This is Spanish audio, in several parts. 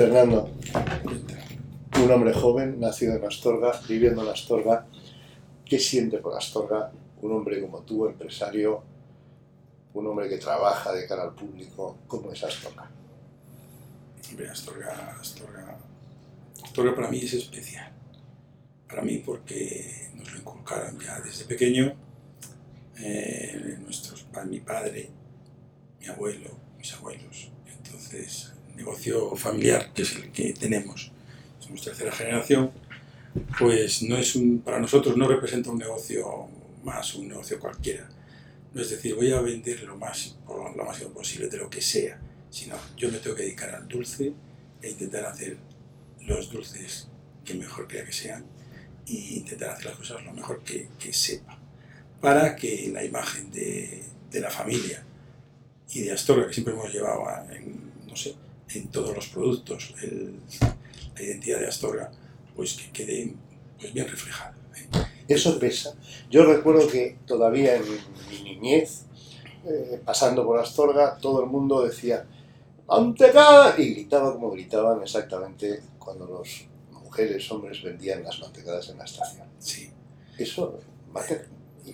Fernando, un hombre joven, nacido en Astorga, viviendo en Astorga, ¿qué siente por Astorga un hombre como tú, empresario, un hombre que trabaja de cara al público? ¿Cómo es Astorga? Hombre, Astorga, Astorga, Astorga para mí es especial. Para mí porque nos lo inculcaron ya desde pequeño eh, nuestros, mi padre, mi abuelo, mis abuelos. Entonces, negocio familiar, que es el que tenemos, somos tercera generación, pues no es un, para nosotros no representa un negocio más, un negocio cualquiera. No es decir, voy a vender lo más, lo máximo posible de lo que sea, sino yo me tengo que dedicar al dulce e intentar hacer los dulces que mejor crea que sean e intentar hacer las cosas lo mejor que, que sepa, para que la imagen de, de la familia y de Astorga, que siempre hemos llevado en, no sé, en todos los productos, la identidad de Astorga, pues que quede pues bien reflejada. ¿eh? Eso pesa. Yo recuerdo que todavía en mi niñez, eh, pasando por Astorga, todo el mundo decía ¡Mantecada! y gritaba como gritaban exactamente cuando los mujeres, hombres vendían las mantecadas en la estación. Sí. Eso marca,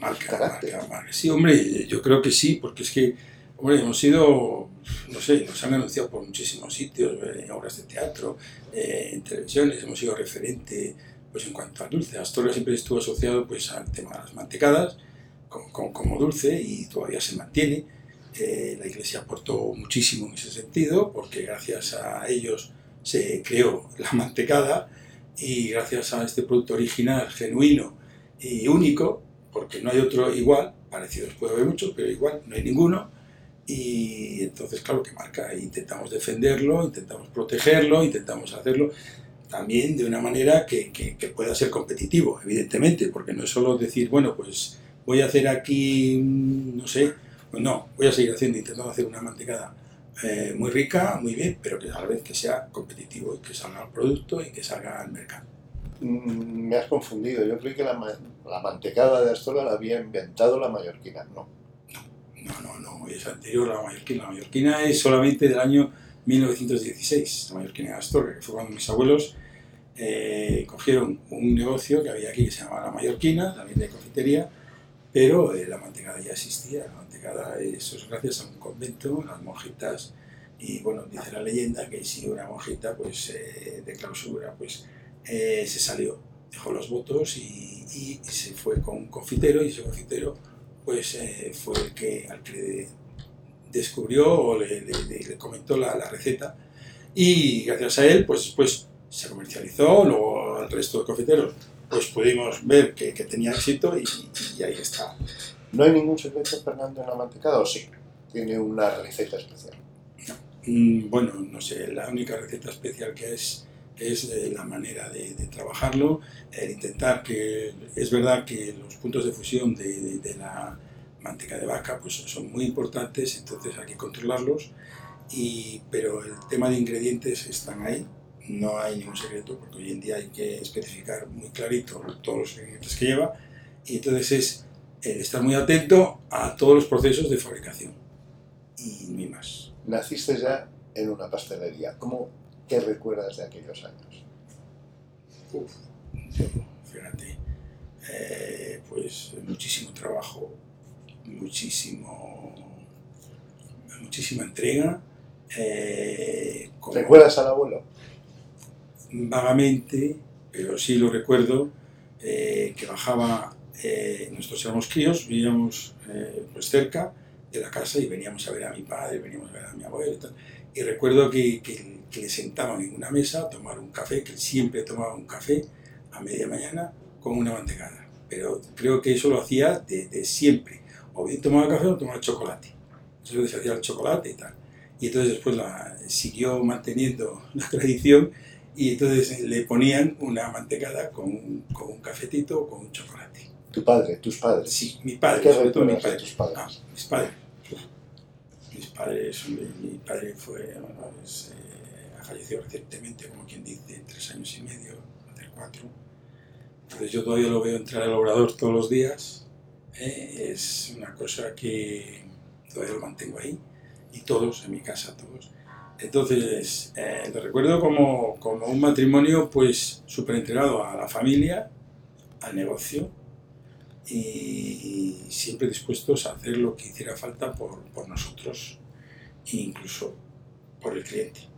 Marca, carácter. marca, marca. Sí, hombre, yo creo que sí, porque es que, hombre, hemos sido, no sé, nos han anunciado por muchísimos sitios, eh, en obras de teatro, eh, en televisiones, hemos sido referente, pues en cuanto al dulce. Astorga siempre estuvo asociado, pues, al tema de las mantecadas, con- con- como dulce, y todavía se mantiene. Eh, la iglesia aportó muchísimo en ese sentido, porque gracias a ellos se creó la mantecada, y gracias a este producto original, genuino y único, porque no hay otro igual, parecidos puede haber muchos, pero igual no hay ninguno. Y entonces, claro que marca, intentamos defenderlo, intentamos protegerlo, intentamos hacerlo también de una manera que, que- pueda ser competitivo, evidentemente, porque no es solo decir, bueno, pues voy a hacer aquí, mm, no sé, pues no, voy a seguir haciendo, intentando hacer una mantecada eh, muy rica, muy bien, pero que a la vez que sea competitivo y que salga al producto y que salga al mercado. Mm, Me has confundido. Yo creí que la, la mantecada de Astorga la había inventado la mallorquina. No. No, no, no, es anterior a la mallorquina. La mallorquina es solamente del año 1916, la mallorquina de Astorga, que fue cuando mis abuelos eh, cogieron un negocio que había aquí que se llamaba la mallorquina, también de confitería, pero eh, la mantecada ya existía. La mantecada, eso es gracias a un convento, las monjitas, y bueno, dice la leyenda que si una monjita pues, eh, de clausura pues, eh, se salió, dejó los votos y, y se fue con un confitero, y ese confitero pues eh, fue el que al que le descubrió o le, le- le- comentó la, la receta y gracias a él pues después se comercializó, luego el resto de confiteros pues pudimos ver que, que tenía éxito y, y ahí está. ¿No hay ningún secreto, Fernando, en la mantecada? ¿O sí? Tiene una receta especial. Mm, Bueno, no sé, la única receta especial que es es eh, la manera de, trabajarlo, el intentar que, es verdad que los puntos de fusión de, de- la manteca de vaca pues son muy importantes, entonces hay que controlarlos, y, pero el tema de ingredientes están ahí, no hay ningún secreto, porque hoy en día hay que especificar muy clarito todos los ingredientes que lleva, y entonces es el estar muy atento a todos los procesos de fabricación, y ni más. Naciste ya en una pastelería. ¿Cómo, ¿Qué recuerdas de aquellos años? Uf, fíjate, eh, pues muchísimo trabajo, muchísimo, muchísima entrega. eh, como- ¿Recuerdas al abuelo? vagamente, pero sí lo recuerdo, eh, que bajaba, nosotros éramos críos, vivíamos pues cerca de la casa y veníamos a ver a mi padre, veníamos a ver a mi abuelo y tal. Y recuerdo que, que- que le sentaban en una mesa a tomar un café, que él siempre tomaba un café a media mañana con una mantecada. Pero creo que eso lo hacía de, de siempre. O bien tomaba café o tomaba chocolate. Entonces se hacía el chocolate y tal. Y entonces después la, siguió manteniendo la tradición y entonces le ponían una mantecada con un, con un cafetito o con un chocolate. Tu padre, tus padres. Sí, mi padre, ¿Qué sobre todo mi padre. tus padres? Ah, mis padres. Mis padres, hombre, mi padre fue, bueno, es, eh, falleció recientemente, como quien dice, tres años y medio, hace cuatro. Entonces yo todavía lo veo entrar al obrador todos los días. eh, es una cosa que todavía lo mantengo ahí. Y todos, en mi casa, todos. Entonces, eh, lo recuerdo como, como un matrimonio pues súper entregado a la familia, al negocio y siempre dispuestos a hacer lo que hiciera falta por, por nosotros e incluso por el cliente.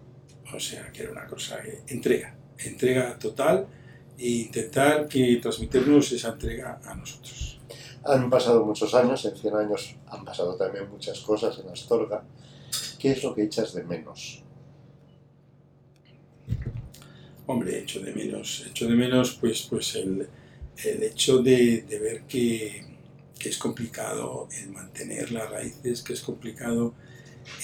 O sea, que era una cosa que entrega, entrega total e intentar que transmitirnos esa entrega a nosotros. Han pasado muchos años, en 100 años han pasado también muchas cosas en Astorga. ¿Qué es lo que echas de menos? Hombre, echo de menos, echo de menos pues, pues el, el hecho de, de ver que, que, es complicado el mantener las raíces, que es complicado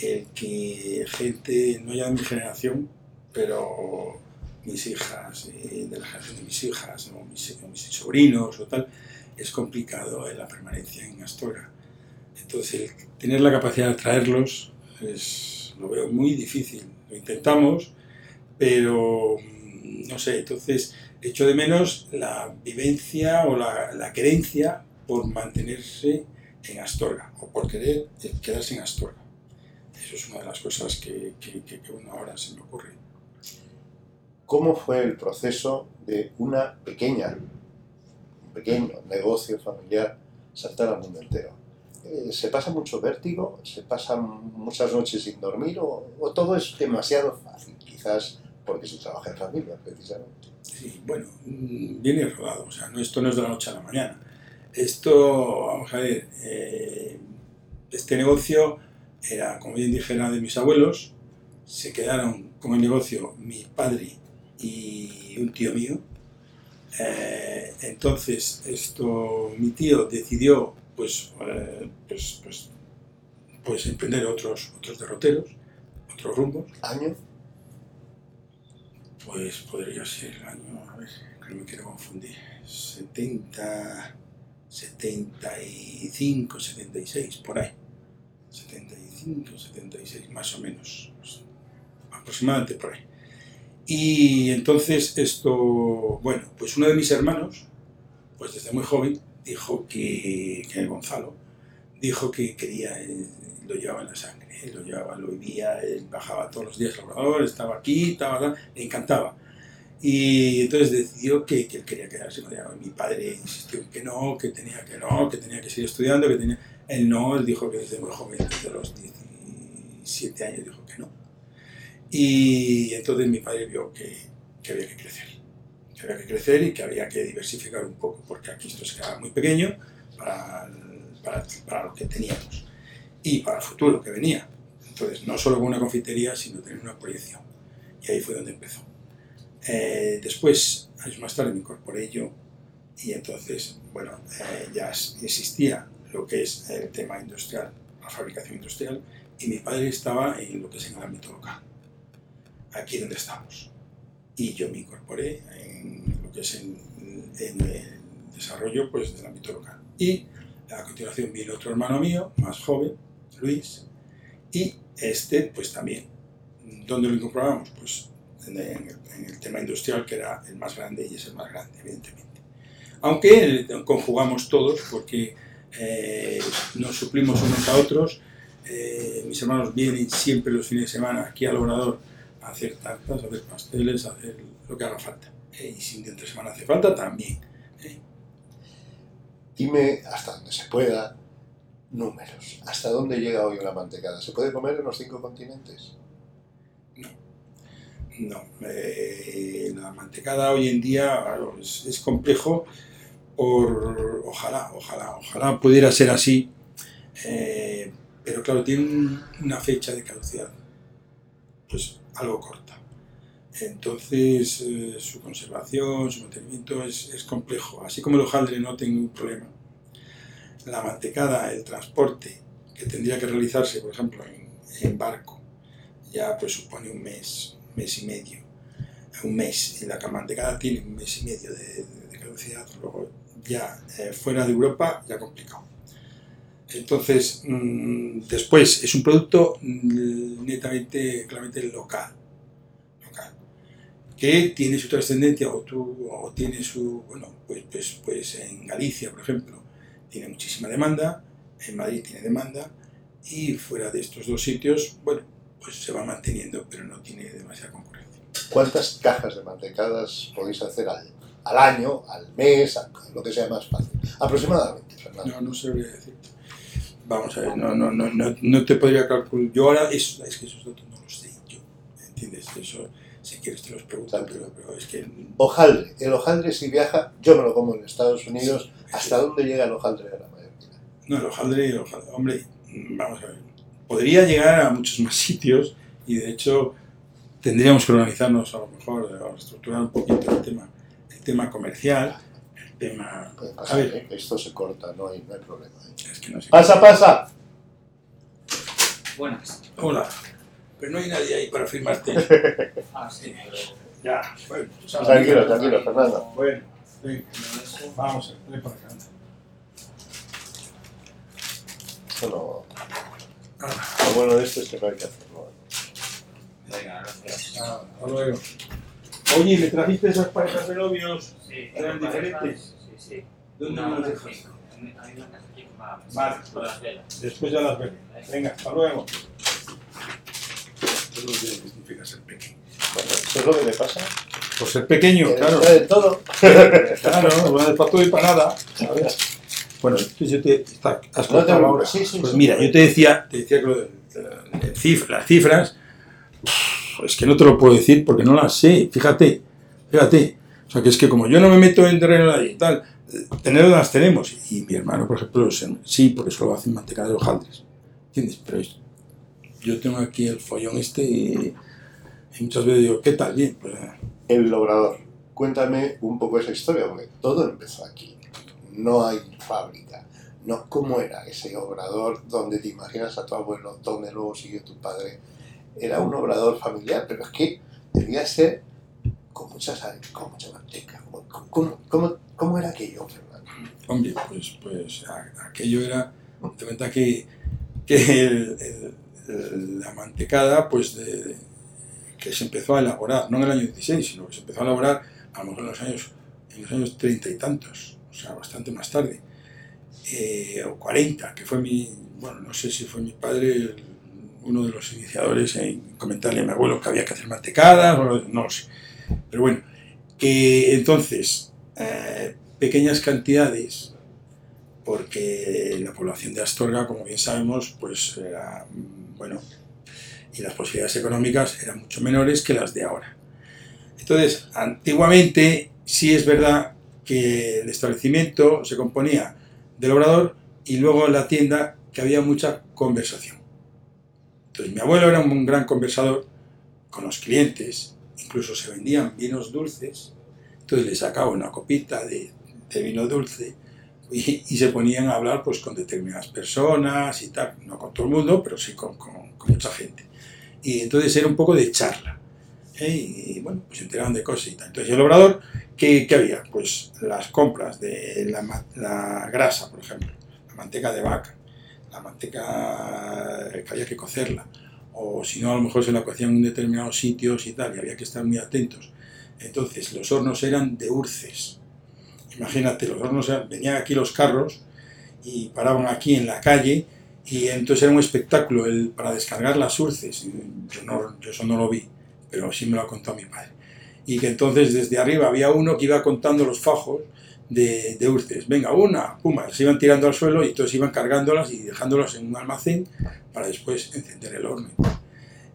el que gente, no ya de mi generación, pero mis hijas, eh, de la generación de mis hijas, o mis, o mis, sobrinos o tal, es complicado la permanencia en Astorga. Entonces, tener la capacidad de traerlos es, lo veo muy difícil. Lo intentamos, pero mm, no sé, entonces echo de menos la vivencia o la, la querencia por mantenerse en Astorga o por querer quedarse en Astorga. Eso es una de las cosas que, que, que, que bueno, ahora se me ocurre. ¿Cómo fue el proceso de una pequeña, un pequeño negocio familiar saltar al mundo entero? Eh, ¿Se pasa mucho vértigo? ¿Se pasan muchas noches sin dormir? ¿O, o todo es demasiado fácil? Quizás porque se trabaja en familia, precisamente. Sí, bueno, viene rodado, o sea, no, esto no es de la noche a la mañana. Esto, vamos a ver, eh, este negocio era, como bien dijera, de mis abuelos, se quedaron con el negocio mi padre y un tío mío. Eh, entonces, esto, mi tío decidió, pues, eh, pues, pues, pues, emprender otros, otros derroteros, otros rumbos. ¿Año? Pues podría ser el año, a ver, que no me quiero confundir, 70, 75, 76, por ahí. 75, 76, más o menos, aproximadamente por ahí. Y entonces esto, bueno, pues uno de mis hermanos, pues desde muy joven, dijo que, que Gonzalo, dijo que quería, eh, lo llevaba en la sangre, lo llevaba, lo vivía, bajaba todos los días al obrador, estaba aquí, estaba, le encantaba. Y entonces decidió que, que él quería quedarse con. Mi padre insistió que no, que tenía que no, que tenía que seguir estudiando, que tenía... Él no, él dijo que desde muy joven, desde los 17 años, dijo que no. Y entonces mi padre vio que, que había que crecer, que había que crecer y que había que diversificar un poco, porque aquí esto se quedaba muy pequeño para, para, para lo que teníamos y para el futuro que venía. Entonces, no solo con una confitería, sino tener una proyección. Y ahí fue donde empezó. Eh, después, años más tarde, me incorporé yo y entonces, bueno, eh, ya existía lo que es el tema industrial, la fabricación industrial, y mi padre estaba en lo que es en el ámbito local, aquí donde estamos. Y yo me incorporé en lo que es en, en el desarrollo pues, del ámbito local. Y a continuación vino otro hermano mío, más joven, Luis, y este pues también. ¿Dónde lo incorporamos? Pues en el, en el, tema industrial, que era el más grande y es el más grande, evidentemente. Aunque conjugamos todos, porque eh, nos suplimos unos a otros, eh, mis hermanos vienen siempre los fines de semana aquí al obrador a hacer tartas, a hacer pasteles, a hacer lo que haga falta. Eh, y si de entre semana hace falta, también. Dime hasta donde se pueda, números. ¿Hasta dónde llega hoy una mantecada? ¿Se puede comer en los cinco continentes? No. No. Eh, la mantecada hoy en día es, es, complejo por... Ojalá, ojalá, ojalá pudiera ser así. Eh, pero claro, tiene una fecha de caducidad. Pues algo corta. Entonces, eh, su conservación, su mantenimiento es, es complejo. Así como el hojaldre no tengo un problema la mantecada, el transporte que tendría que realizarse, por ejemplo, en, barco, ya pues supone un mes, mes y medio, un mes, y la mantecada tiene un mes y medio de, de, de caducidad, luego ya eh, fuera de Europa ya complicado. Entonces, mmm, después es un producto netamente, claramente local, local, que tiene su trascendencia o tiene su, bueno, pues, pues, pues en Galicia, por ejemplo, tiene muchísima demanda, en Madrid tiene demanda y fuera de estos dos sitios, bueno, pues se va manteniendo, pero no tiene demasiada concurrencia. ¿Cuántas cajas de mantecadas podéis hacer al, al año, al mes, a lo que sea más fácil? Aproximadamente, Fernando. No, no sabría decirte. Vamos a ver, no, no, no, no, no te podría calcular. Yo ahora, eso, es que esos datos no los sé yo. ¿Entiendes? Eso, si quieres te los pregunto, pero, pero es que. Hojaldre. El hojaldre si viaja, yo me lo como en Estados Unidos. ¿Hasta dónde llega el hojaldre de la Mallorquina? No, el hojaldre, el hojaldre, hombre, vamos a ver. Podría llegar a muchos más sitios y de hecho tendríamos que organizarnos a lo mejor, a estructurar un poquito el tema, tema comercial, el tema. Puede A ver, ¿eh? Esto se corta, no hay, no hay problema. ¿eh? es que no sé. ¡Pasa, pasa! Buenas. Hola, pero no hay nadie ahí para firmarte. Ah, sí, ya, bueno, sabes. Tranquilo, tranquilo, Fernando. Bueno, eso- vamos, ven para acá. no- Ah, Lo bueno de esto es que no hay que hacerlo. Venga, gracias. ah, hasta luego. Oye, ¿me trajiste esas parejas de novios? Sí, ¿Eran diferentes? Sí, sí. ¿Dónde Una, me las una, dejas? sí. Hay una aquí Vale. Después ya las veré. Venga, hasta luego. Esto es lo que significa ser pequeño. Bueno, ¿Eso es lo que le pasa? Por ser pequeño, Que claro. de todo. Claro, no para todo y para nada. ¿sabes? Bueno, entonces yo te. está- has No te cortado ahora. sí, sí, Pues sí. mira, yo te decía, te decía que lo de, de- de cif- las cifras, es que no te lo puedo decir porque no las sé. Fíjate, fíjate. O sea, que es que como yo no me meto en terreno y tal, tenerlas las tenemos. Y mi hermano, por ejemplo, sí, porque solo hacen manteca de hojaldres. ¿Entiendes? Pero es- yo tengo aquí el follón este y, y muchas veces digo, ¿qué tal? Bien, pues eh, El Obrador. Cuéntame un poco esa historia, porque todo empezó aquí. No hay fábrica. No, ¿Cómo era ese obrador donde te imaginas a tu abuelo, donde luego siguió tu padre? Era un obrador familiar, pero es que debía ser con mucha sal, con mucha manteca. ¿Cómo, cómo, cómo, era aquello? Hombre, pues, pues aquello era, te cuenta que, que la mantecada, pues de- que se empezó a elaborar, no en el año 16, sino que se empezó a elaborar a lo mejor en los años, en los años 30 y tantos, o sea, bastante más tarde, eh, o 40, que fue mi, bueno, no sé si fue mi padre el- uno de los iniciadores en comentarle a mi abuelo que había que hacer mantecadas, no lo sé. Pero bueno, que entonces, eh, pequeñas cantidades, porque la población de Astorga, como bien sabemos, pues era, bueno, y las posibilidades económicas eran mucho menores que las de ahora. Entonces, antiguamente sí es verdad que el establecimiento se componía del obrador y luego en la tienda que había mucha conversación. Entonces mi abuelo era un gran conversador con los clientes, incluso se vendían vinos dulces, entonces le sacaba una copita de, de vino dulce y, se ponían a hablar pues con determinadas personas y tal, no con todo el mundo, pero sí con, con- mucha gente. Y entonces era un poco de charla. ¿eh? Y bueno, pues se enteraban de cosas y tal. Entonces el obrador, ¿qué, qué había? Pues las compras de la, la grasa, por ejemplo, la manteca de vaca, la manteca que había que cocerla, o si no, a lo mejor se la cocían en determinados sitios y tal, y había que estar muy atentos. Entonces los hornos eran de urces. Imagínate, los hornos venían aquí los carros y paraban aquí en la calle y entonces era un espectáculo el, para descargar las urces. Yo, no, yo eso no lo vi, pero sí me lo ha contado mi padre. Y que entonces desde arriba había uno que iba contando los fajos de, de urces. Venga, una, puma, se iban tirando al suelo y entonces iban cargándolas y dejándolas en un almacén para después encender el horno.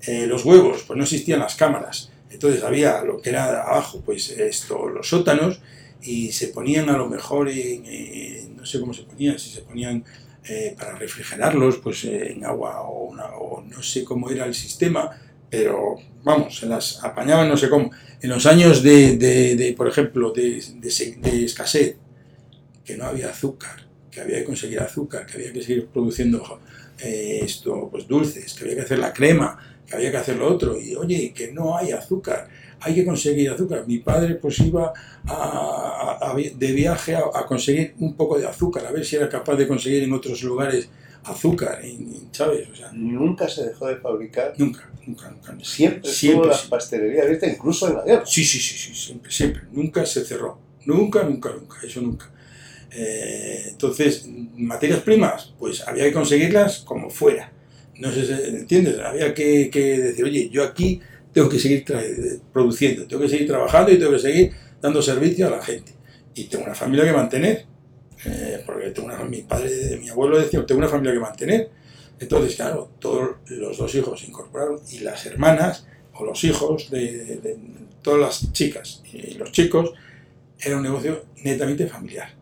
Eh, los huevos, pues no existían las cámaras. Entonces había lo que era abajo, pues esto, los sótanos, y se ponían a lo mejor en, no sé cómo se ponían, si se ponían eh, para refrigerarlos, pues en agua o no sé cómo era el sistema, pero vamos, se las apañaban no sé cómo. En los años de, de- por ejemplo, de, de se- de escasez, que no había azúcar, que había que conseguir azúcar, que había que seguir produciendo eh, esto, pues dulces, que había que hacer la crema, que había que hacer lo otro, y oye, que no hay azúcar, hay que conseguir azúcar. Mi padre pues iba de viaje a conseguir un poco de azúcar, a ver si era capaz de conseguir en otros lugares azúcar, en- en- ¿sabes? O sea, Nunca se dejó de fabricar. nunca, nunca, nunca. Siempre, Siempre, estuvo la sí. pastelería abierta, incluso en la guerra. Sí, sí, sí, sí, siempre, siempre. Nunca se cerró. Nunca, nunca, nunca. Eso nunca. Eh, entonces, materias primas, pues había que conseguirlas como fuera. No sé, si- ¿entiendes? Había que, que decir, oye, yo aquí tengo que seguir produciendo, tengo que seguir trabajando y tengo que seguir dando servicio a la gente. Y tengo una familia que mantener. Eh, porque tengo una, mi padre, mi abuelo decía, tengo una familia que mantener. Entonces, claro, todos los dos hijos se incorporaron y las hermanas o los hijos de, de- de todas las chicas y los chicos era un negocio netamente familiar,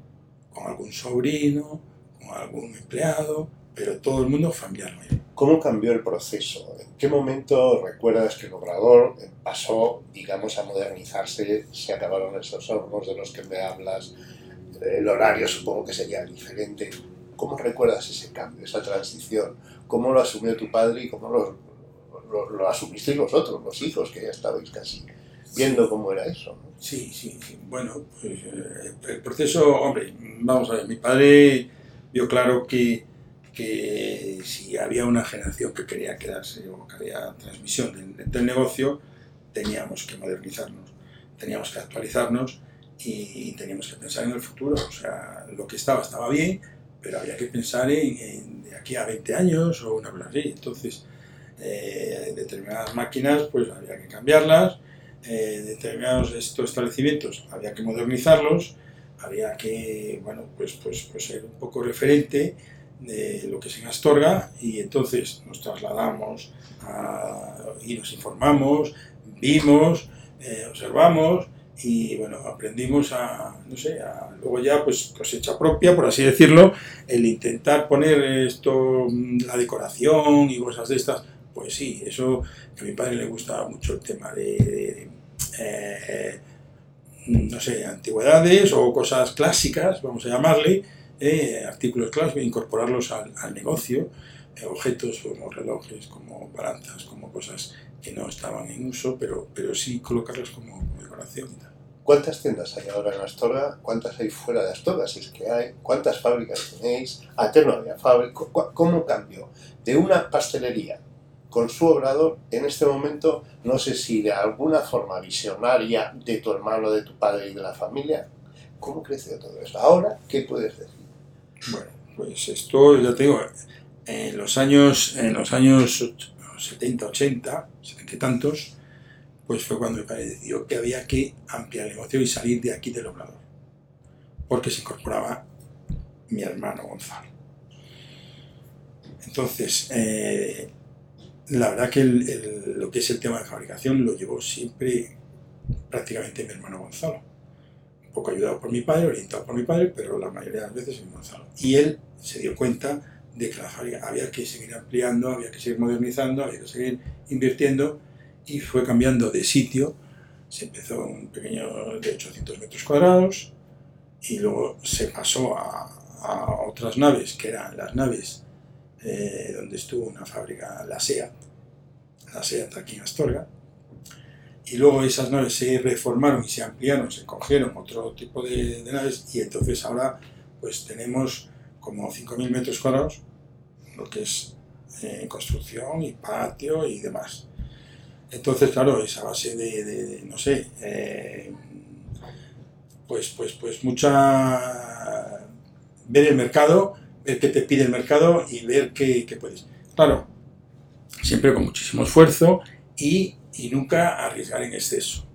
con algún sobrino, con algún empleado, pero todo el mundo familiar. ¿Cómo cambió el proceso? ¿En qué momento recuerdas que el obrador pasó, digamos, a modernizarse? Se acabaron esos hornos de los que me hablas, el horario supongo que sería diferente. ¿Cómo recuerdas ese cambio, esa transición? ¿Cómo lo asumió tu padre y cómo lo, lo, lo asumisteis vosotros, los hijos, que ya estabais casi viendo cómo era eso? ¿no? Sí, sí, sí. Bueno, pues eh, el proceso, hombre, vamos a ver, mi padre vio claro que, que si había una generación que quería quedarse o que había transmisión del, del negocio, teníamos que modernizarnos, teníamos que actualizarnos y, teníamos que pensar en el futuro. O sea, lo que estaba estaba bien, pero había que pensar en, de aquí a 20 años o una cosa así. Entonces, eh, determinadas máquinas, pues había que cambiarlas eh, determinados estos establecimientos había que modernizarlos, había que, bueno, pues, pues, pues ser un poco referente de lo que es en Astorga y entonces nos trasladamos y nos informamos, vimos, eh, observamos y bueno, aprendimos a, no sé, a luego ya pues cosecha propia, por así decirlo, el intentar poner esto, la decoración y cosas de estas, pues sí, eso a mi padre le gustaba mucho el tema de, de, eh, no sé, antigüedades o cosas clásicas, vamos a llamarle, eh, artículos clásicos, incorporarlos al, al negocio, eh, objetos como relojes, como balanzas, como cosas que no estaban en uso, pero, pero sí colocarlas como, como decoración. y tal. ¿Cuántas tiendas hay ahora en Astorga? ¿Cuántas hay fuera de Astorga, si es que hay? ¿Cuántas fábricas tenéis? Antes no había fábrica. ¿Cu- ¿Cómo cambió? De una pastelería con su obrador, en este momento, no sé si de alguna forma visionaria de tu hermano, de tu padre y de la familia, ¿cómo creció todo eso? Ahora, ¿qué puedes decir? Bueno, pues esto, ya te digo, en los años, en los años 70, 80, 70 y tantos, pues fue cuando mi padre decidió que había que ampliar el negocio y salir de aquí del obrador, porque se incorporaba mi hermano Gonzalo. Entonces, eh, la verdad que lo que es el tema de fabricación lo llevó siempre prácticamente mi hermano Gonzalo un poco ayudado por mi padre, orientado por mi padre, pero la mayoría de las veces en Gonzalo. Y él se dio cuenta de que fábrica había que seguir ampliando, había que seguir modernizando, había que seguir invirtiendo y fue cambiando de sitio. Se empezó un pequeño de 800 metros cuadrados y luego se pasó a, a otras naves, que eran las naves eh, donde estuvo una fábrica, la SEAT, la SEAT aquí en Astorga, y luego esas naves se reformaron y se ampliaron, se cogieron otro tipo de, de naves y entonces ahora pues tenemos como 5.000 metros cuadrados, lo que es eh, construcción y patio y demás. Entonces, claro, esa base de, de- de, no sé, eh, pues, pues, pues mucha... ver el mercado, ver qué te pide el mercado y ver qué, qué puedes. Claro, siempre con muchísimo esfuerzo y, y nunca arriesgar en exceso.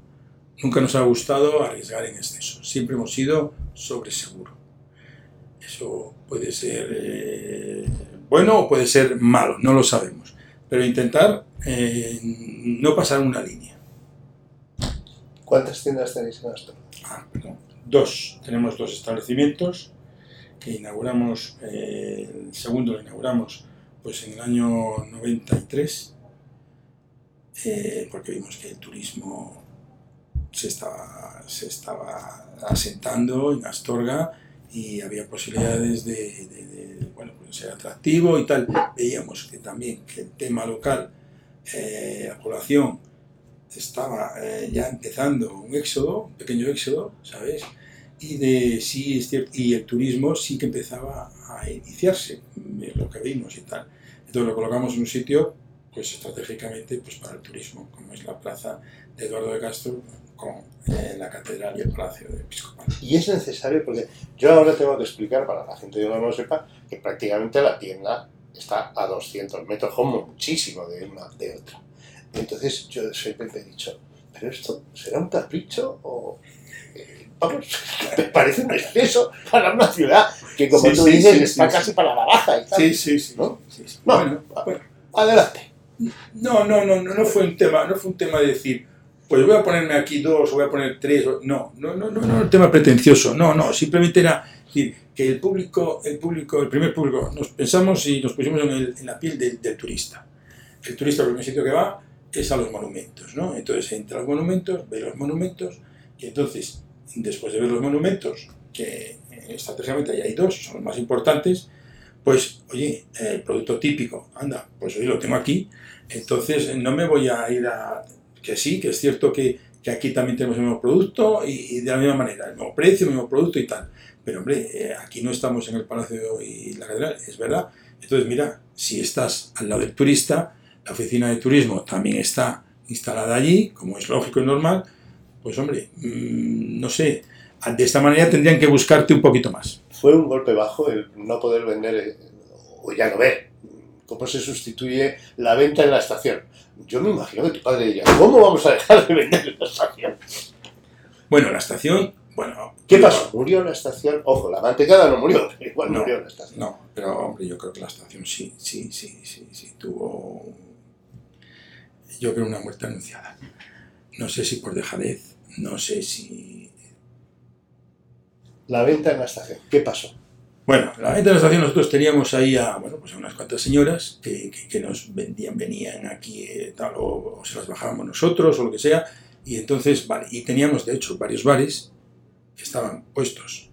Nunca nos ha gustado arriesgar en exceso. Siempre hemos sido sobre seguro. Eso puede ser eh, bueno o puede ser malo, no lo sabemos. Pero intentar eh, no pasar una línea. ¿Cuántas tiendas tenéis en Astorga? Ah, perdón. Dos. Tenemos dos establecimientos que inauguramos, eh, el segundo lo inauguramos pues en el año 93, eh, porque vimos que el turismo se estaba, se estaba asentando en Astorga y había posibilidades de, de- de, bueno, pues ser atractivo y tal. Veíamos que también que el tema local, eh, la población estaba eh, ya empezando un éxodo, un pequeño éxodo, ¿sabes? Y, de, sí, es cierto, y el turismo sí que empezaba a iniciarse, lo que vimos y tal. Entonces lo colocamos en un sitio, pues estratégicamente, pues para el turismo, como es la plaza de Eduardo de Castro, con eh, la catedral y el palacio de episcopal. Y es necesario porque yo ahora tengo que explicar para la gente que no lo sepa que prácticamente la tienda está a 200 metros, como muchísimo de una de otra. Entonces yo siempre he dicho, ¿pero esto será un capricho o...? eh, Vamos, me parece un exceso para una ciudad que, como Sí, tú sí, dices, sí, está sí, casi para la baja y tal. Sí, sí, sí. ¿No? sí, sí. No. Bueno, bueno. Adelante. No, no, no, no, no fue un tema, no fue un tema de decir, pues voy a ponerme aquí dos, o voy a poner tres, o- no, no, no, no, no, un tema pretencioso, no, no, simplemente era decir que el público, el público, el primer público, nos pensamos y nos pusimos en, la piel del, turista. El turista, el primer sitio que va es a los monumentos, ¿no? Entonces entra a los monumentos, ve los monumentos, y entonces, después de ver los monumentos, que estratégicamente ahí hay dos, son los más importantes, pues, oye, el producto típico, anda, pues hoy lo tengo aquí, entonces no me voy a ir a... Que sí, que es cierto que, que aquí también tenemos el mismo producto y, de la misma manera, el mismo precio, el mismo producto y tal. Pero hombre, eh, aquí no estamos en el Palacio y la Catedral, es verdad. Entonces mira, si estás al lado del turista, la oficina de turismo también está instalada allí, como es lógico y normal, pues hombre, mm, no sé, de esta manera tendrían que buscarte un poquito más. Fue un golpe bajo el no poder vender eh, o ya no ver. ¿Cómo se sustituye la venta en la estación? Yo me imagino que tu padre diría, ¿cómo vamos a dejar de vender en la estación? Bueno, la estación, bueno... ¿Qué pasó? ¿Murió la estación? Ojo, la mantecada no murió, pero igual No. murió la estación. No, pero hombre, yo creo que la estación sí, sí, sí, sí, sí, tuvo, yo creo, una muerte anunciada. No sé si por dejadez, no sé si... La venta en la estación, ¿qué pasó? Bueno, la venta de la estación nosotros teníamos ahí a, bueno, pues a unas cuantas señoras que, que- que nos vendían, venían aquí, eh, tal, o, o se las bajábamos nosotros, o lo que sea, y entonces, vale, y teníamos de hecho varios bares que estaban puestos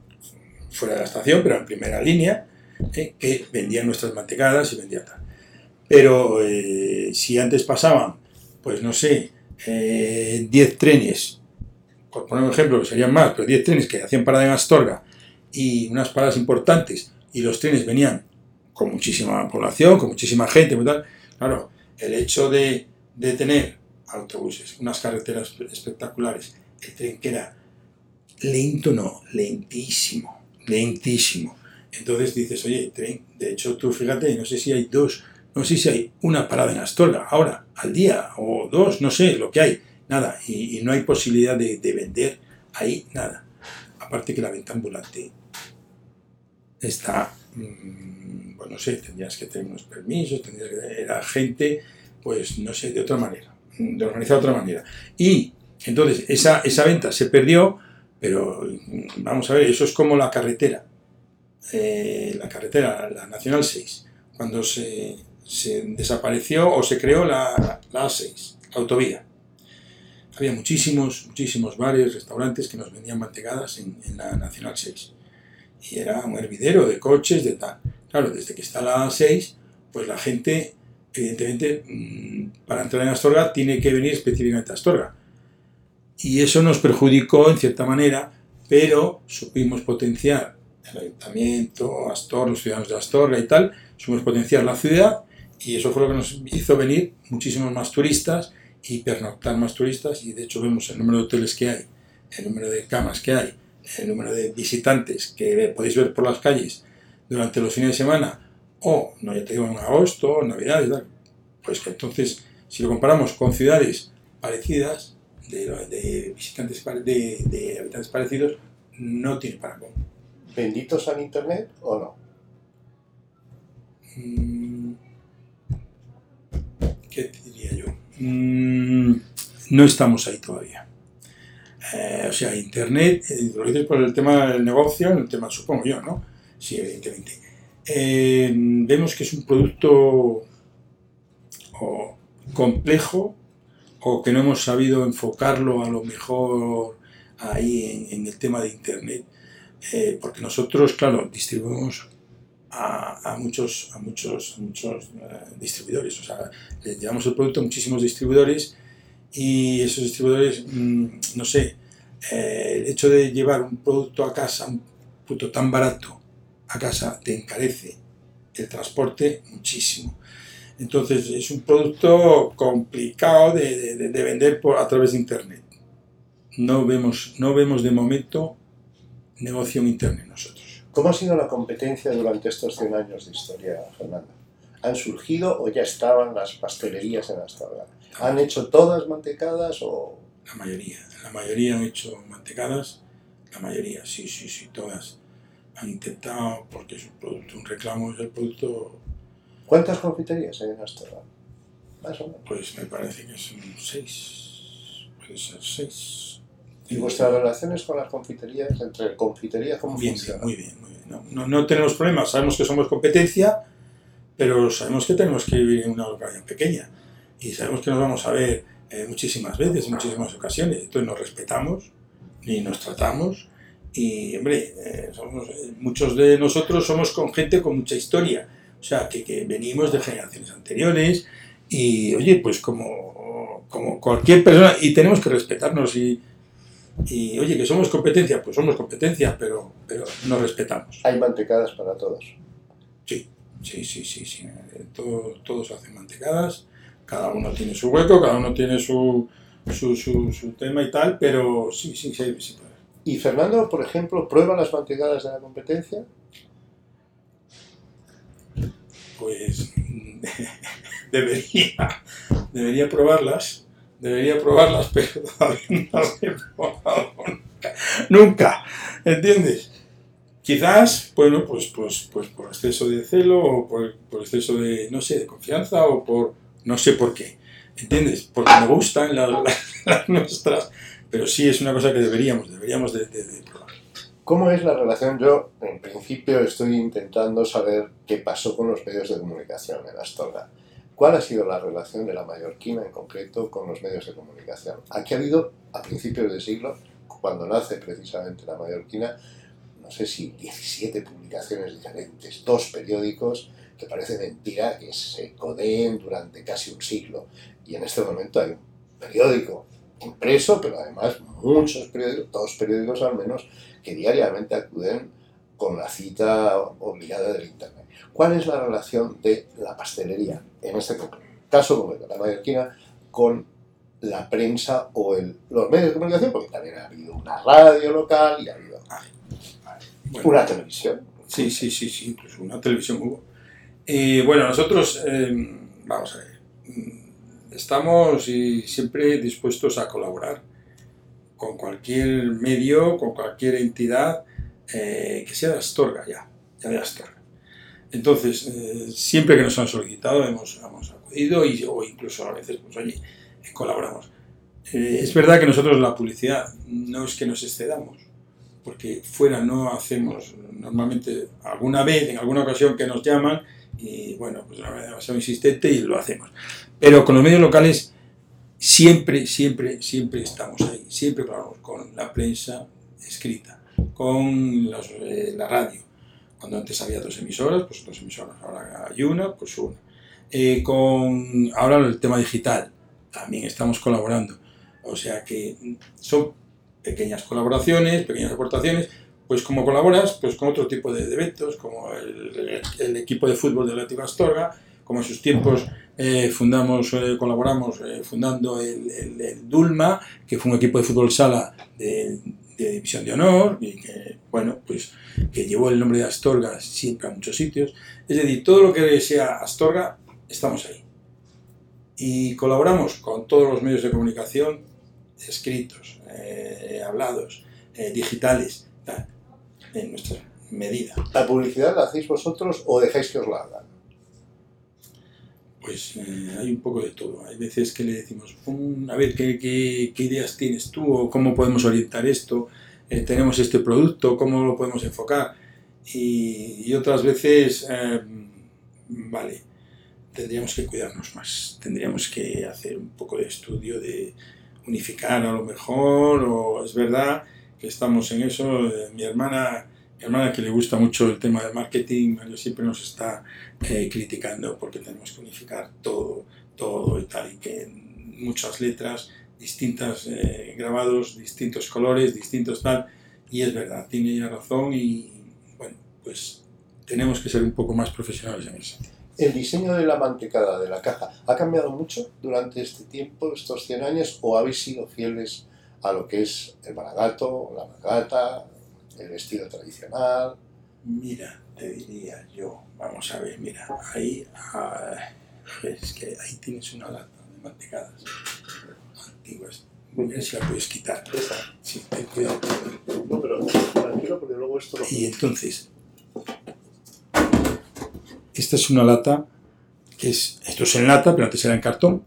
fuera de la estación, pero en primera línea, eh, que vendían nuestras mantecadas y vendían tal. Pero eh, si antes pasaban, pues no sé, eh, 10 trenes, por poner un ejemplo, que serían más, pero 10 trenes que hacían parada en Astorga y unas paradas importantes, y los trenes venían con muchísima población, con muchísima gente, claro, el hecho de, de tener autobuses, unas carreteras espectaculares, el tren que era lento, no, lentísimo, lentísimo. Entonces dices, oye, tren, de hecho tú fíjate, no sé si hay dos, no sé si hay una parada en Astorga ahora, al día, o dos, no sé, lo que hay, nada, y, y no hay posibilidad de, de vender ahí nada. Aparte que la venta ambulante está, mm, pues no sé, tendrías que tener unos permisos, tendrías que era gente, pues no sé, de otra manera, mm, de organizar de otra manera. Y entonces esa, esa venta se perdió, pero mm, vamos a ver, eso es como la carretera, eh, la carretera, la Nacional 6, cuando se, se desapareció o se creó la, la A6, la autovía. Había muchísimos, muchísimos bares, restaurantes que nos vendían mantecadas en, en la Nacional 6 y era un hervidero de coches, de tal. Claro, desde que está la 6, pues la gente, evidentemente, mm, para entrar en Astorga tiene que venir específicamente a Astorga. Y eso nos perjudicó en cierta manera, pero supimos potenciar el ayuntamiento, Astor, los ciudadanos de Astorga y tal, supimos potenciar la ciudad y eso fue lo que nos hizo venir muchísimos más turistas y pernoctar más turistas y de hecho vemos el número de hoteles que hay, el número de camas que hay, el número de visitantes que podéis ver por las calles durante los fines de semana o, no ya te digo, en agosto, navidades, tal, pues que entonces, si lo comparamos con ciudades parecidas, de, de visitantes, de, de habitantes parecidos, no tiene parangón. ¿Benditos al Internet o no? Mm, ¿Qué te diría yo? Mm, no estamos ahí todavía. Eh, o sea, Internet, eh, lo dices por el tema del negocio, el tema supongo yo, ¿no? Sí, evidentemente. Eh, vemos que es un producto o complejo o que no hemos sabido enfocarlo a lo mejor ahí en, el tema de Internet. Eh, porque nosotros, claro, distribuimos a, a muchos, a muchos, muchos distribuidores. O sea, le llevamos el producto a muchísimos distribuidores y esos distribuidores, mm, no sé, eh, el hecho de llevar un producto a casa, un producto tan barato a casa, te encarece el transporte muchísimo. Entonces es un producto complicado de, de- de- de vender por, a través de Internet. No vemos, no vemos de momento negocio en Internet nosotros. ¿Cómo ha sido la competencia durante estos 100 años de historia, Fernando? ¿Han surgido o ya estaban las pastelerías en Astorga? ¿Han hecho todas mantecadas o...? La mayoría, la mayoría han hecho mantecadas, la mayoría, sí, sí, sí, todas. Han intentado, porque es un producto, un reclamo es el producto, ¿Cuántas confiterías hay en Astorga? Más o menos. pues me parece que son seis, puede ser seis. ¿Y vuestras relaciones con las confiterías, entre confiterías, cómo Bien, bien, funcionan? muy bien, muy bien. No, no, no tenemos problemas, sabemos que somos competencia, pero sabemos que tenemos que vivir en una localidad pequeña y sabemos que nos vamos a ver eh, muchísimas veces, en muchísimas ocasiones. Entonces nos respetamos y nos tratamos y, hombre, eh, somos- eh, muchos de nosotros somos con gente con mucha historia, o sea, que, que venimos de generaciones anteriores y, oye, pues como, como cualquier persona, y tenemos que respetarnos y, y, oye, que somos competencia, pues somos competencia, pero, pero nos respetamos. Hay mantecadas para todos. Sí, sí, sí, sí. sí. Todo- todos hacen mantecadas, cada uno tiene su hueco, cada uno tiene su, su, su, su tema y tal, pero sí, sí, sí, sí. ¿Y Fernando, por ejemplo, prueba las mantecadas de la competencia? Pues debería, debería probarlas, debería probarlas, pero todavía no las he probado nunca, nunca, ¿entiendes? Quizás, bueno, pues, pues, pues por exceso de celo o por, por exceso de, no sé, de confianza o por, no sé por qué, ¿entiendes? Porque me gustan las, nuestras, pero sí es una cosa que deberíamos, deberíamos de, de- de probar. ¿Cómo es la relación? Yo, en principio, estoy intentando saber qué pasó con los medios de comunicación en Astorga. ¿Cuál ha sido la relación de la mallorquina en concreto con los medios de comunicación? Aquí ha habido, a principios de siglo, cuando nace precisamente la mallorquina, no sé si 17 publicaciones diferentes, dos periódicos que parece mentira que se codeen durante casi un siglo. Y en este momento hay un periódico impreso, pero además muchos periódicos, dos periódicos al menos, que diariamente acuden con la cita obligada del Internet. ¿Cuál es la relación de la pastelería, en este caso concreto, la mallorquina, con la prensa o el- los medios de comunicación? Porque también ha habido una radio local y ha habido Bueno, una televisión. Sí, sí, sí, sí, incluso una televisión hubo. Eh, bueno, nosotros, eh, vamos a ver, estamos y siempre dispuestos a colaborar con cualquier medio, con cualquier entidad eh, que sea de Astorga ya, ya de Astorga. Entonces, eh, siempre que nos han solicitado hemos, hemos acudido y, o incluso a veces, pues oye, colaboramos. Eh, es verdad que nosotros la publicidad no es que nos excedamos, porque fuera no hacemos normalmente alguna vez, en alguna ocasión que nos llaman y bueno, pues la verdad demasiado insistente y lo hacemos. Pero con los medios locales siempre, siempre, siempre estamos ahí, siempre colaboramos con la prensa escrita, con los, eh, la radio. Cuando antes había dos emisoras, pues dos emisoras, ahora hay una, pues una. Eh, con ahora el tema digital, también estamos colaborando. O sea que son pequeñas colaboraciones, pequeñas aportaciones, pues como colaboras pues con otro tipo de, eventos, como el, equipo de fútbol de Atlético Astorga, como en sus tiempos eh, fundamos, eh, colaboramos eh, fundando el, el- Dulma, que fue un equipo de fútbol sala de, de división de honor y que, bueno, pues que llevó el nombre de Astorga siempre a muchos sitios. Es decir, todo lo que sea Astorga, estamos ahí. Y colaboramos con todos los medios de comunicación escritos, hablados, digitales, tal, en nuestra medida. ¿La publicidad la hacéis vosotros o dejáis que os la hagan? Pues eh, hay un poco de todo. Hay veces que le decimos, "Mm, a ver, ¿qué, qué, qué ideas tienes tú? ¿O cómo podemos orientar esto? Eh, tenemos este producto, ¿cómo lo podemos enfocar? Y, y otras veces, eh, vale, tendríamos que cuidarnos más. Tendríamos que hacer un poco de estudio de unificar a lo mejor, o es verdad que estamos en eso. Eh, mi hermana, mi hermana que le gusta mucho el tema del marketing, Mario, siempre nos está eh, criticando porque tenemos que unificar todo, todo y tal, y que muchas letras, distintas eh, grabados, distintos colores, distintos tal, y es verdad, tiene ella razón y bueno, pues tenemos que ser un poco más profesionales en eso. ¿El diseño de la mantecada de la caja ha cambiado mucho durante este tiempo, estos 100 años, o habéis sido fieles a lo que es el maragato, la margata, el estilo tradicional? Mira, te diría yo, vamos a ver, mira, ahí, ah, es que ahí tienes una lata de mantecadas antiguas. Mira si la puedes quitar. Esa. Sí, ten cuidado. No, pero tranquilo porque luego esto lo... Y entonces, esta es una lata que es, esto es en lata, pero antes era en cartón,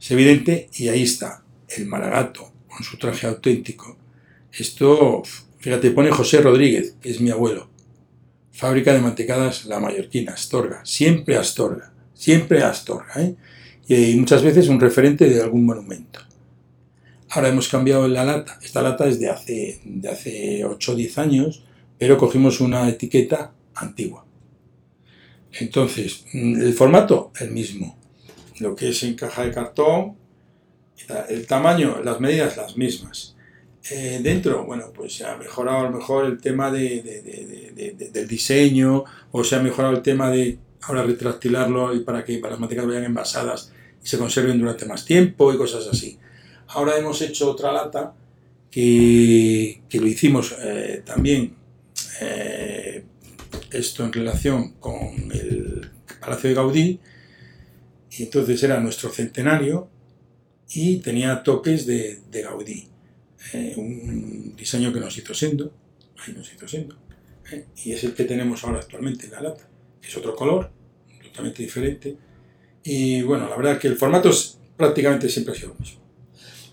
es evidente, y ahí está el maragato con su traje auténtico. Esto, fíjate, pone José Rodríguez, que es mi abuelo. Fábrica de mantecadas La Mallorquina, Astorga, siempre Astorga, siempre Astorga, ¿eh? y muchas veces un referente de algún monumento. Ahora hemos cambiado la lata. Esta lata es de hace, de hace 8 o 10 años, pero cogimos una etiqueta antigua. Entonces, mm, el formato, el mismo. Lo que es en caja de cartón, el tamaño, las medidas, las mismas. Eh, dentro, bueno, pues se ha mejorado a lo mejor el tema de, de- de- de- de- de- del diseño, o se ha mejorado el tema de ahora retractilarlo y para que para las mantecadas vayan envasadas y se conserven durante más tiempo y cosas así. Ahora hemos hecho otra lata que, que lo hicimos eh, también eh, esto en relación con el Palacio de Gaudí y entonces era nuestro centenario y tenía toques de, de Gaudí. Eh, un diseño que nos hizo Sendo, ahí nos hizo Sendo, eh, y es el que tenemos ahora actualmente en la lata. Es otro color, totalmente diferente. Y bueno, la verdad que el formato es, prácticamente siempre ha sido el mismo.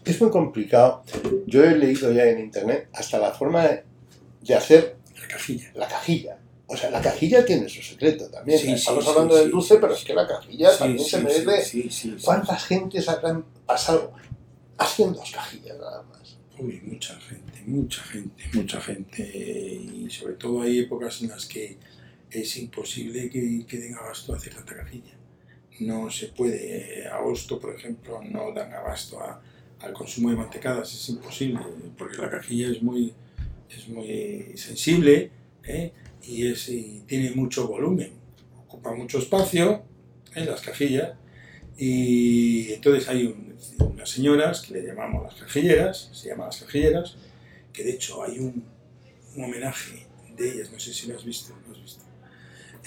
Es muy complicado. Yo he leído ya en internet hasta la forma de, de hacer La cajilla. la cajilla. O sea, la cajilla tiene su secreto también. Sí, Estamos sí, hablando sí, del dulce, pero es que la cajilla también se merece. ¿Cuántas gentes habrán pasado haciendo las cajillas nada más? Uy, mucha gente, mucha gente, mucha gente. Y sobre todo hay épocas en las que es imposible que, que den abasto a hacer tanta cajilla. No se puede. Agosto, por ejemplo, no dan abasto a- al consumo de mantecadas, es imposible, porque la cajilla es muy, es muy sensible ¿eh? Y, tiene mucho volumen, ocupa mucho espacio en las cajillas. Y entonces hay un- unas señoras que le llamamos las cajilleras, se llaman las cajilleras, que de hecho hay un, homenaje de ellas, no sé si lo has visto, lo has visto.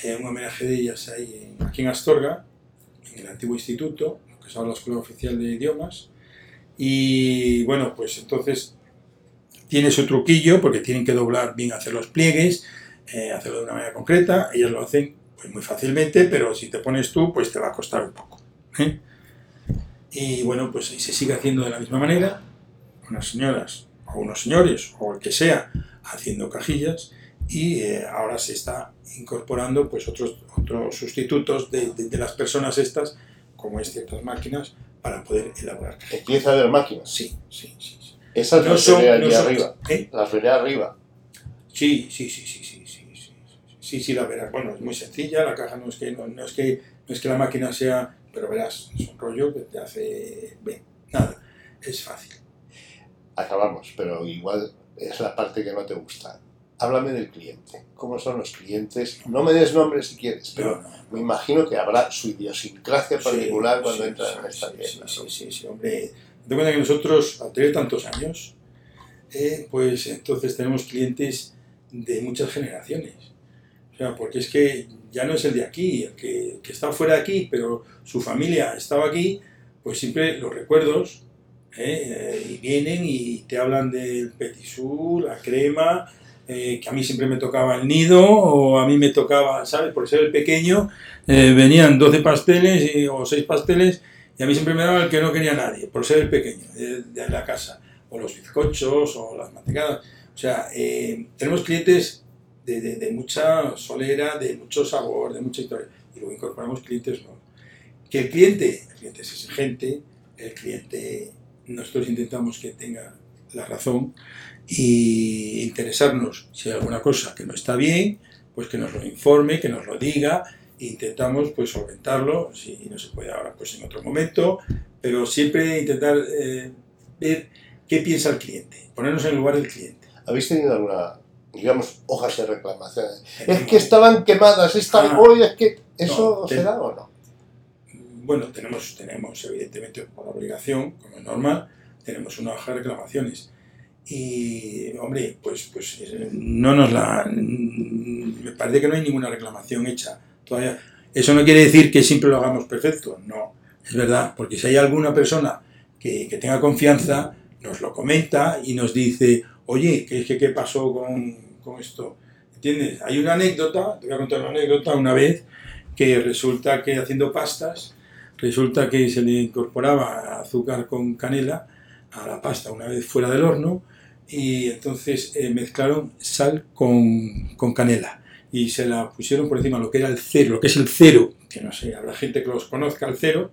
Eh, un homenaje de ellas ahí en- aquí en Astorga, en el antiguo instituto, que es ahora la Escuela Oficial de Idiomas. Y bueno, pues entonces tiene su truquillo, porque tienen que doblar bien, hacer los pliegues, eh, hacerlo de una manera concreta. Ellas lo hacen pues, muy fácilmente, pero si te pones tú, pues te va a costar un poco. ¿eh? Y bueno, pues se sigue haciendo de la misma manera, unas señoras o unos señores o el que sea haciendo cajillas y eh, ahora se está incorporando pues otros, otros sustitutos de, de- de las personas estas, como es ciertas máquinas, para poder elaborar cajillas. Empieza a haber máquinas. Sí, sí, sí. sí. Esas No las son- no son- arriba. ¿eh? Las veré arriba. Sí, sí, sí, sí, sí, sí, sí, la verás. Bueno, es muy sencilla, la caja no es que, no, no es que, no es que la máquina sea, pero verás, es un rollo que te hace, bien, nada, es fácil. Acabamos, pero igual es la parte que no te gusta. Háblame del cliente. ¿Cómo son los clientes? No me des nombres si quieres, pero No, no, me imagino que habrá su idiosincrasia particular Sí, cuando sí, entran sí, en esta tienda. Sí, sí, sí, hombre. Te cuenta que nosotros, al tener tantos años, eh, pues entonces tenemos clientes de muchas generaciones. O sea, porque es que ya no es el de aquí, el que, que está fuera de aquí, pero su familia estaba aquí, pues siempre los recuerdos, eh, y vienen y te hablan del petisú, la crema, eh, que a mí siempre me tocaba el nido, o a mí me tocaba, ¿sabes? Por ser el pequeño, eh, venían 12 pasteles y- o 6 pasteles, y a mí siempre me daba el que no quería nadie, por ser el pequeño de, de la casa, o los bizcochos, o las mantecadas. O sea, eh, tenemos clientes de, de- de mucha solera, de mucho sabor, de mucha historia, y luego incorporamos clientes nuevos. Que el cliente, el cliente es exigente, el cliente, nosotros intentamos que tenga la razón y interesarnos si hay alguna cosa que no está bien, pues que nos lo informe, que nos lo diga, intentamos pues solventarlo, si no se puede ahora pues en otro momento, pero siempre intentar eh, ver qué piensa el cliente, ponernos en el lugar del cliente. ¿Habéis tenido alguna, digamos, hojas de reclamación? Es que estaban quemadas, esta Ah. hoy es que eso No, se da o no. Bueno, tenemos, tenemos evidentemente por obligación, como es normal, tenemos una hoja de reclamaciones. y, hombre, pues, pues eh, no nos la... Me parece que no hay ninguna reclamación hecha todavía. Eso no quiere decir que siempre lo hagamos perfecto, no, es verdad, porque si hay alguna persona que, que tenga confianza, nos lo comenta y nos dice, oye, ¿qué, qué, qué pasó con, con esto? ¿Entiendes? Hay una anécdota, te voy a contar una anécdota una vez, que resulta que haciendo pastas, resulta que se le incorporaba azúcar con canela a la pasta una vez fuera del horno y entonces eh, mezclaron sal con, con, canela y se la pusieron por encima lo que era el cero, lo que es el cero, que no sé, habrá gente que los conozca el cero,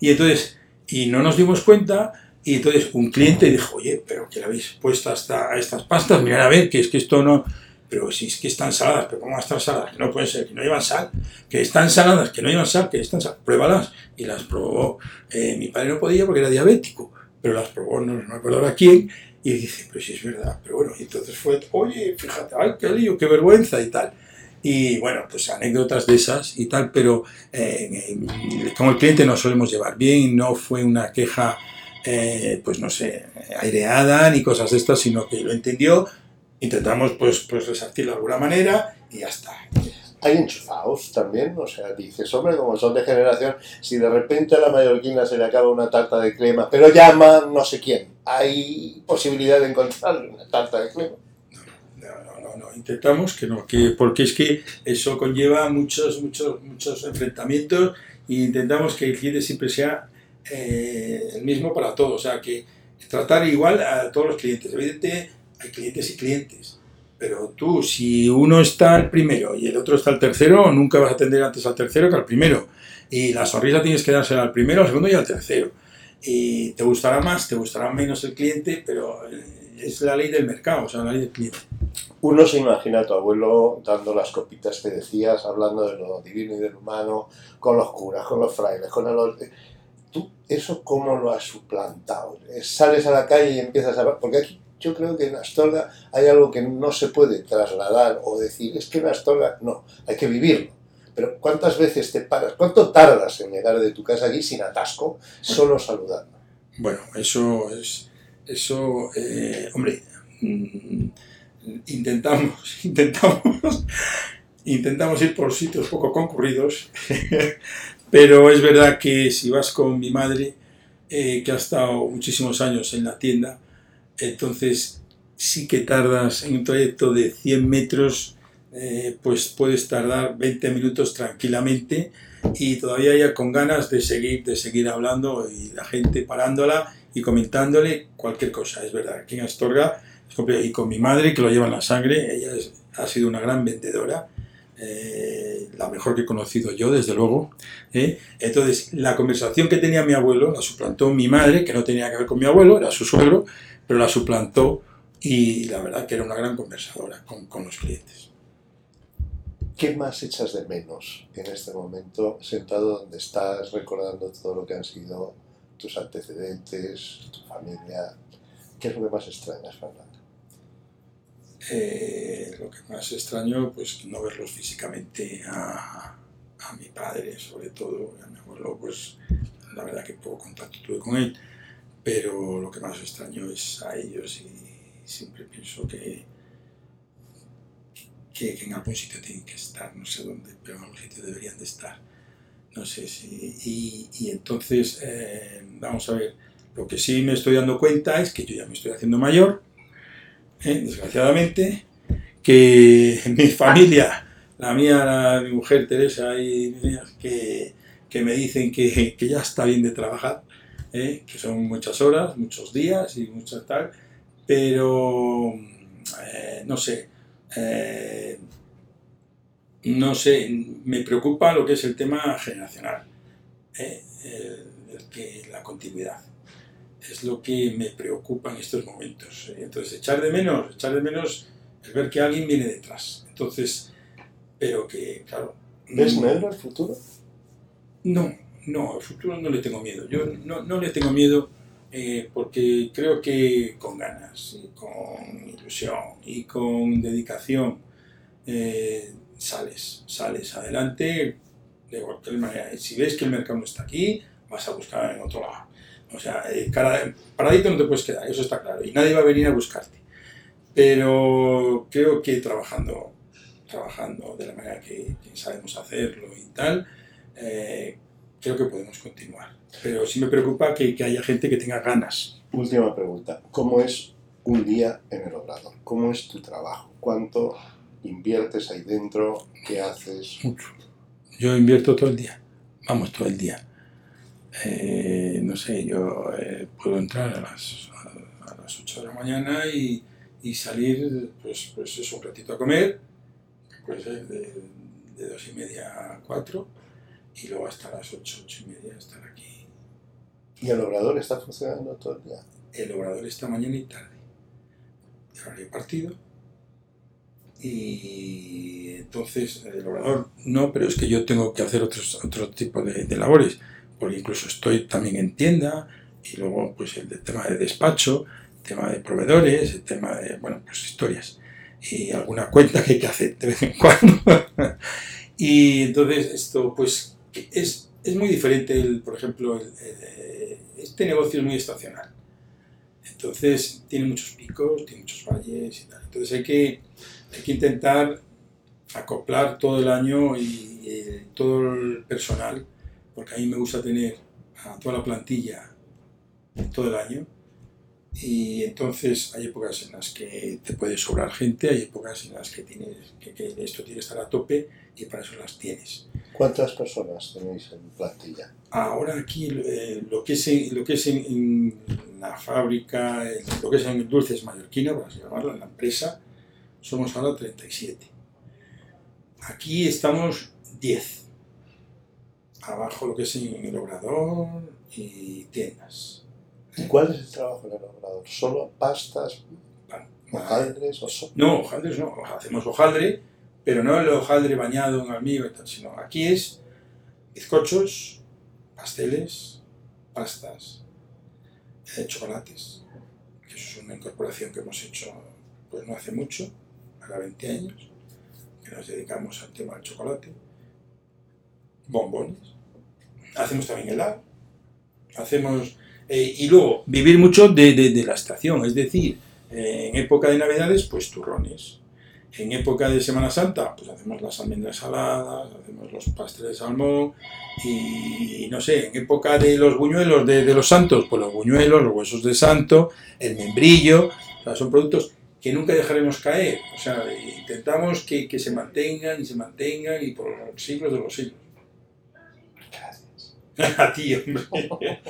y entonces, y no nos dimos cuenta, y entonces un cliente dijo, oye, pero que le habéis puesto hasta a estas pastas, mirad a ver, que es que esto no, pero si es que están saladas, pero ¿cómo están saladas? Que no puede ser, que no llevan sal, que están saladas, que no llevan sal, que están sal, pruébalas, y las probó, eh, mi padre no podía porque era diabético, pero las probó, no, no me acuerdo ahora quién, y dice, pues sí es verdad, pero bueno, y entonces fue, oye, fíjate, ay, qué lío, qué vergüenza y tal. Y bueno, pues anécdotas de esas y tal, pero eh, como el cliente nos solemos llevar bien, no fue una queja, eh, pues no sé, aireada ni cosas de estas, sino que lo entendió, intentamos pues, pues resartirlo de alguna manera y ya está. Hay enchufados también, o sea, dices, hombre, como son de generación, si de repente a la mallorquina se le acaba una tarta de crema, pero llama no sé quién, ¿hay posibilidad de encontrar una tarta de crema? No, no, no, intentamos que no, que, porque es que eso conlleva muchos, muchos, muchos enfrentamientos e intentamos que el cliente siempre sea eh, el mismo para todos, o sea, que tratar igual a todos los clientes. Evidentemente, hay clientes y clientes pero tú, si uno está el primero y el otro está el tercero, nunca vas a atender antes al tercero que al primero. Y la sonrisa tienes que dársela al primero, al segundo y al tercero. Y te gustará más, te gustará menos el cliente, pero eh, es la ley del mercado, o sea, la ley del cliente. Uno se imagina a tu abuelo dando las copitas que decías, hablando de lo divino y del humano, con los curas, con los frailes, con el... ¿Tú eso cómo lo has suplantado? ¿Sales a la calle y empiezas a... Porque aquí yo creo que en Astorga hay algo que no se puede trasladar o decir, es que en Astorga no, hay que vivirlo. Pero ¿cuántas veces te paras? ¿Cuánto tardas en llegar de tu casa allí sin atasco, solo saludando? Bueno, eso es, eso, eh, hombre, mm, intentamos, intentamos, intentamos ir por sitios poco concurridos, pero es verdad que si vas con mi madre, eh, que ha estado muchísimos años en la tienda, entonces sí que tardas en un trayecto de 100 metros, eh, pues puedes tardar 20 minutos tranquilamente y todavía ya con ganas de seguir, de seguir hablando y la gente parándola y comentándole cualquier cosa. Es verdad, aquí en Astorga, y con mi madre que lo lleva en la sangre, ella ha sido una gran vendedora. Eh, la mejor que he conocido yo, desde luego. ¿eh? Entonces, la conversación que tenía mi abuelo la suplantó mi madre, que no tenía que ver con mi abuelo, era su suegro, pero la suplantó y la verdad que era una gran conversadora con, con los clientes. ¿Qué más echas de menos en este momento, sentado donde estás, recordando todo lo que han sido tus antecedentes, tu familia? ¿Qué es lo que más extrañas, Fernando? Eh, lo que más extraño, pues no verlos físicamente a, a, mi padre, sobre todo, a mi abuelo, pues la verdad que poco contacto tuve con él pero lo que más extraño es a ellos y siempre pienso que, que, en algún sitio tienen que estar, no sé dónde, pero en algún sitio deberían de estar. No sé si... Y, y entonces, eh, vamos a ver, lo que sí me estoy dando cuenta es que yo ya me estoy haciendo mayor, ¿eh? desgraciadamente, que mi familia, la mía, la, mi mujer Teresa y que, que me dicen que, que ya está bien de trabajar, ¿eh? que son muchas horas, muchos días y muchas tal, pero eh, no sé, no sé, me preocupa lo que es el tema generacional, el, que, la continuidad. Es lo que me preocupa en estos momentos. Entonces, echar de menos, echar de menos es ver que alguien viene detrás. Entonces, pero que, claro. ¿Ves negro el futuro? No, no, al futuro no le tengo miedo. Yo no, no le tengo miedo eh, porque creo que con ganas, y con ilusión y con dedicación eh, sales, sales adelante de cualquier manera. Si ves que el mercado no está aquí, vas a buscar en otro lado. O sea, eh, paradito no te puedes quedar, eso está claro. Y nadie va a venir a buscarte. Pero creo que trabajando, trabajando de la manera que, que sabemos hacerlo y tal, eh, creo que podemos continuar. Pero sí me preocupa que, que haya gente que tenga ganas. Última pregunta. ¿Cómo es un día en el obrador? ¿Cómo es tu trabajo? ¿Cuánto inviertes ahí dentro? ¿Qué haces? Mucho. Yo invierto todo el día. Vamos, todo el día. Eh, no sé, yo eh, puedo entrar a las, a, a las 8 de la mañana y, y salir, pues, pues eso, un ratito a comer, puede ser de, de dos y media a 4, y luego hasta las 8, 8 y media estar aquí. ¿Y el obrador está funcionando todo el día? El obrador está mañana y tarde. Hay partido. Y entonces el obrador no, pero es que yo tengo que hacer otros, otro tipo de, de labores, porque incluso estoy también en tienda y luego pues el de- tema de despacho, tema de proveedores, el tema de, bueno, pues historias y alguna cuenta que hay que hacer de vez en cuando. y entonces esto pues es, es muy diferente, el, por ejemplo, el- el- este negocio es muy estacional. Entonces tiene muchos picos, tiene muchos valles y tal. Entonces hay que, hay que intentar acoplar todo el año y, eh, todo el personal, porque a mí me gusta tener a toda la plantilla todo el año. Y entonces hay épocas en las que te puede sobrar gente, hay épocas en las que tienes que, que esto tiene que estar a tope y para eso las tienes. ¿Cuántas personas tenéis en plantilla? Ahora aquí eh, lo que es, en, lo que es en, en la fábrica, en lo que es en Dulces Mallorquina, por así llamarlo, en la empresa, somos ahora 37. Aquí estamos 10. Abajo lo que es en el obrador y tiendas. ¿Y cuál es el trabajo en el obrador? ¿Solo pastas, hojaldres o so- No, hojaldres no, hacemos hojaldre, pero no el hojaldre bañado en almíbar y tal, sino aquí es bizcochos, pasteles, pastas, eh, chocolates, que eso es una incorporación que hemos hecho pues no hace mucho, ahora 20 años, que nos dedicamos al tema del chocolate, bombones, hacemos también helado, hacemos... eh, y luego, vivir mucho de, de- de la estación, es decir, eh, en época de Navidades, pues turrones. En época de Semana Santa, pues hacemos las almendras saladas, hacemos los pasteles de salmón y no sé, en época de los buñuelos de, de los santos, pues los buñuelos, los huesos de santo, el membrillo, o sea, son productos que nunca dejaremos caer. O sea, intentamos que, que se mantengan y se mantengan y por los siglos de los siglos. Gracias. A ti, hombre.